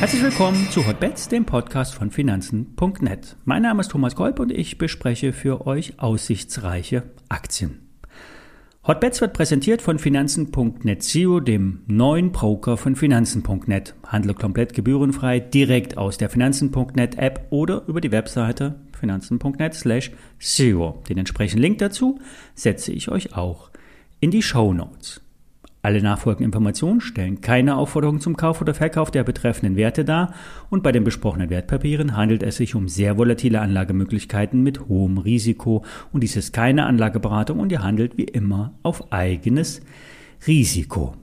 Herzlich willkommen zu Hotbets, dem Podcast von Finanzen.net. Mein Name ist Thomas Kolb und ich bespreche für euch aussichtsreiche Aktien. Hotbets wird präsentiert von Finanzen.net SEO, dem neuen Broker von Finanzen.net. Handle komplett gebührenfrei direkt aus der Finanzen.net App oder über die Webseite finanzen.net slash SEO. Den entsprechenden Link dazu setze ich euch auch in die Show Notes. Alle nachfolgenden Informationen stellen keine Aufforderung zum Kauf oder Verkauf der betreffenden Werte dar und bei den besprochenen Wertpapieren handelt es sich um sehr volatile Anlagemöglichkeiten mit hohem Risiko und dies ist keine Anlageberatung und ihr handelt wie immer auf eigenes Risiko.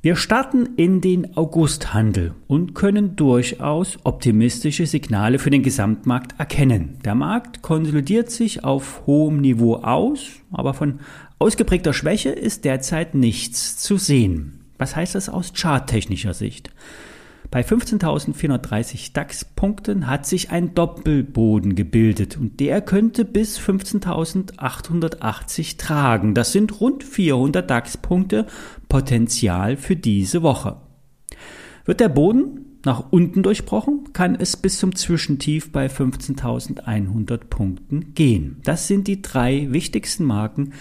Wir starten in den Augusthandel und können durchaus optimistische Signale für den Gesamtmarkt erkennen. Der Markt konsolidiert sich auf hohem Niveau aus, aber von ausgeprägter Schwäche ist derzeit nichts zu sehen. Was heißt das aus charttechnischer Sicht? Bei 15.430 DAX-Punkten hat sich ein Doppelboden gebildet und der könnte bis 15.880 tragen. Das sind rund 400 DAX-Punkte Potenzial für diese Woche. Wird der Boden nach unten durchbrochen, kann es bis zum Zwischentief bei 15.100 Punkten gehen. Das sind die drei wichtigsten Marken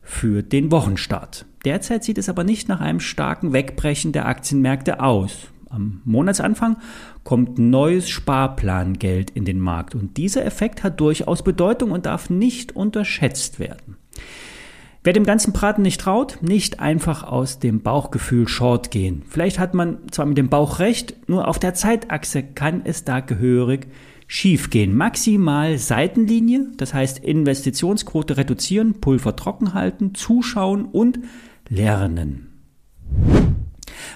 für den Wochenstart. Derzeit sieht es aber nicht nach einem starken Wegbrechen der Aktienmärkte aus. Am Monatsanfang kommt neues Sparplangeld in den Markt und dieser Effekt hat durchaus Bedeutung und darf nicht unterschätzt werden. Wer dem ganzen Braten nicht traut, nicht einfach aus dem Bauchgefühl short gehen. Vielleicht hat man zwar mit dem Bauch recht, nur auf der Zeitachse kann es da gehörig schief gehen. Maximal Seitenlinie, das heißt Investitionsquote reduzieren, Pulver trocken halten, zuschauen und lernen.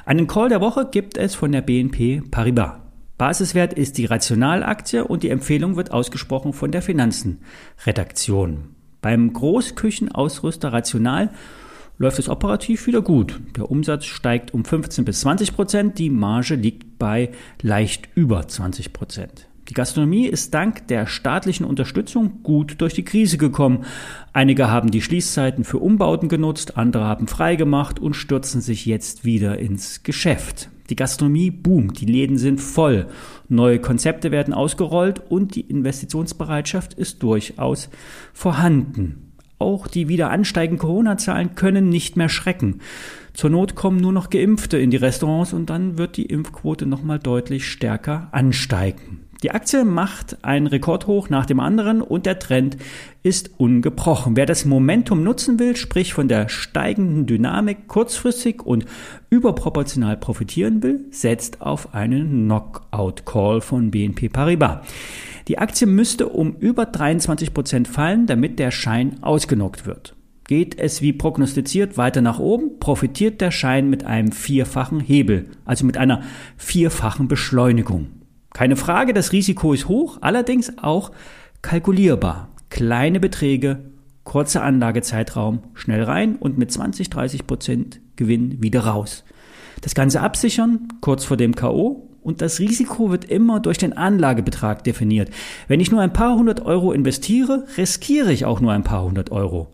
Einen Call der Woche gibt es von der BNP Paribas. Basiswert ist die Rationalaktie und die Empfehlung wird ausgesprochen von der Finanzenredaktion. Beim Großküchenausrüster Rational läuft es operativ wieder gut. Der Umsatz steigt um 15 bis 20 Prozent, die Marge liegt bei leicht über 20 Prozent. Die Gastronomie ist dank der staatlichen Unterstützung gut durch die Krise gekommen. Einige haben die Schließzeiten für Umbauten genutzt, andere haben freigemacht und stürzen sich jetzt wieder ins Geschäft. Die Gastronomie boomt, die Läden sind voll, neue Konzepte werden ausgerollt und die Investitionsbereitschaft ist durchaus vorhanden. Auch die wieder ansteigenden Corona-Zahlen können nicht mehr schrecken. Zur Not kommen nur noch Geimpfte in die Restaurants und dann wird die Impfquote nochmal deutlich stärker ansteigen. Die Aktie macht einen Rekordhoch nach dem anderen und der Trend ist ungebrochen. Wer das Momentum nutzen will, sprich von der steigenden Dynamik kurzfristig und überproportional profitieren will, setzt auf einen Knockout-Call von BNP Paribas. Die Aktie müsste um über 23 Prozent fallen, damit der Schein ausgenockt wird. Geht es wie prognostiziert weiter nach oben, profitiert der Schein mit einem vierfachen Hebel, also mit einer vierfachen Beschleunigung. Keine Frage, das Risiko ist hoch, allerdings auch kalkulierbar. Kleine Beträge, kurzer Anlagezeitraum, schnell rein und mit 20, 30 Prozent Gewinn wieder raus. Das Ganze absichern, kurz vor dem K.O. Und das Risiko wird immer durch den Anlagebetrag definiert. Wenn ich nur ein paar hundert Euro investiere, riskiere ich auch nur ein paar hundert Euro.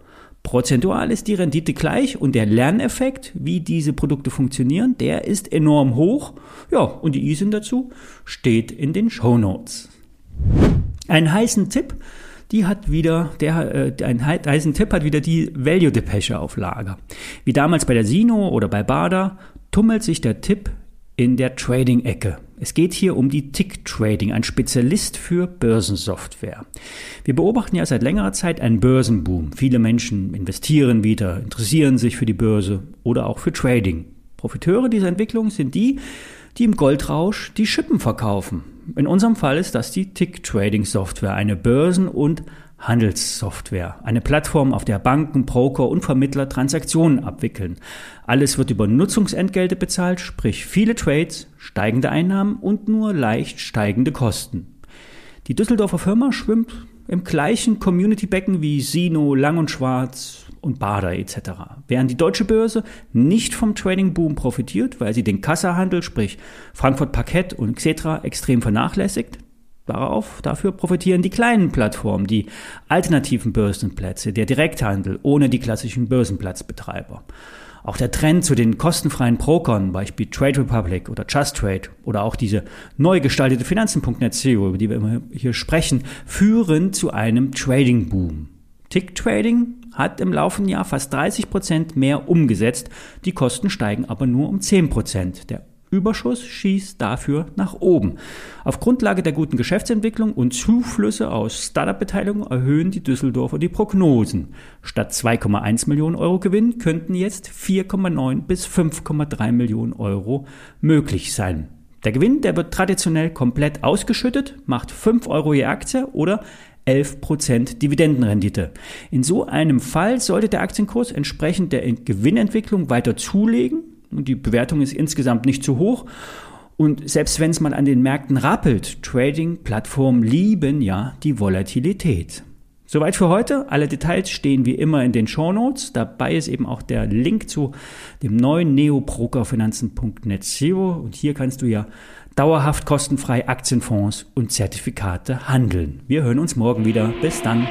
Prozentual ist die Rendite gleich und der Lerneffekt, wie diese Produkte funktionieren, der ist enorm hoch. Ja, und die ISIN dazu steht in den Show Notes. Einen heißen Tipp, die hat wieder, der, äh, ein heißen Tipp hat wieder die Value Depeche auf Lager. Wie damals bei der Sino oder bei Bada tummelt sich der Tipp in der Trading-Ecke. Es geht hier um die Tick-Trading, ein Spezialist für Börsensoftware. Wir beobachten ja seit längerer Zeit einen Börsenboom. Viele Menschen investieren wieder, interessieren sich für die Börse oder auch für Trading. Profiteure dieser Entwicklung sind die, die im Goldrausch die Schippen verkaufen. In unserem Fall ist das die Tick-Trading-Software, eine Börsen- und Handelssoftware, eine Plattform, auf der Banken, Broker und Vermittler Transaktionen abwickeln. Alles wird über Nutzungsentgelte bezahlt, sprich viele Trades, steigende Einnahmen und nur leicht steigende Kosten. Die Düsseldorfer Firma schwimmt im gleichen Community-Becken wie Sino, Lang und Schwarz und Bader etc. Während die deutsche Börse nicht vom Trading-Boom profitiert, weil sie den Kassahandel, sprich Frankfurt Parkett und Xetra extrem vernachlässigt, Darauf, dafür profitieren die kleinen Plattformen, die alternativen Börsenplätze, der Direkthandel ohne die klassischen Börsenplatzbetreiber. Auch der Trend zu den kostenfreien Brokern, Beispiel Trade Republic oder Just Trade oder auch diese neu gestaltete Finanzen.net SEO, über die wir immer hier sprechen, führen zu einem Trading Boom. Tick Trading hat im laufenden Jahr fast 30 Prozent mehr umgesetzt, die Kosten steigen aber nur um 10 Prozent. Der Überschuss schießt dafür nach oben. Auf Grundlage der guten Geschäftsentwicklung und Zuflüsse aus Startup-Beteiligung erhöhen die Düsseldorfer die Prognosen. Statt 2,1 Millionen Euro Gewinn könnten jetzt 4,9 bis 5,3 Millionen Euro möglich sein. Der Gewinn, der wird traditionell komplett ausgeschüttet, macht 5 Euro je Aktie oder 11% Dividendenrendite. In so einem Fall sollte der Aktienkurs entsprechend der Gewinnentwicklung weiter zulegen die Bewertung ist insgesamt nicht zu hoch. Und selbst wenn es mal an den Märkten rappelt, Trading-Plattformen lieben ja die Volatilität. Soweit für heute. Alle Details stehen wie immer in den Show Notes. Dabei ist eben auch der Link zu dem neuen Neobrokerfinanzen.net Zero. Und hier kannst du ja dauerhaft kostenfrei Aktienfonds und Zertifikate handeln. Wir hören uns morgen wieder. Bis dann.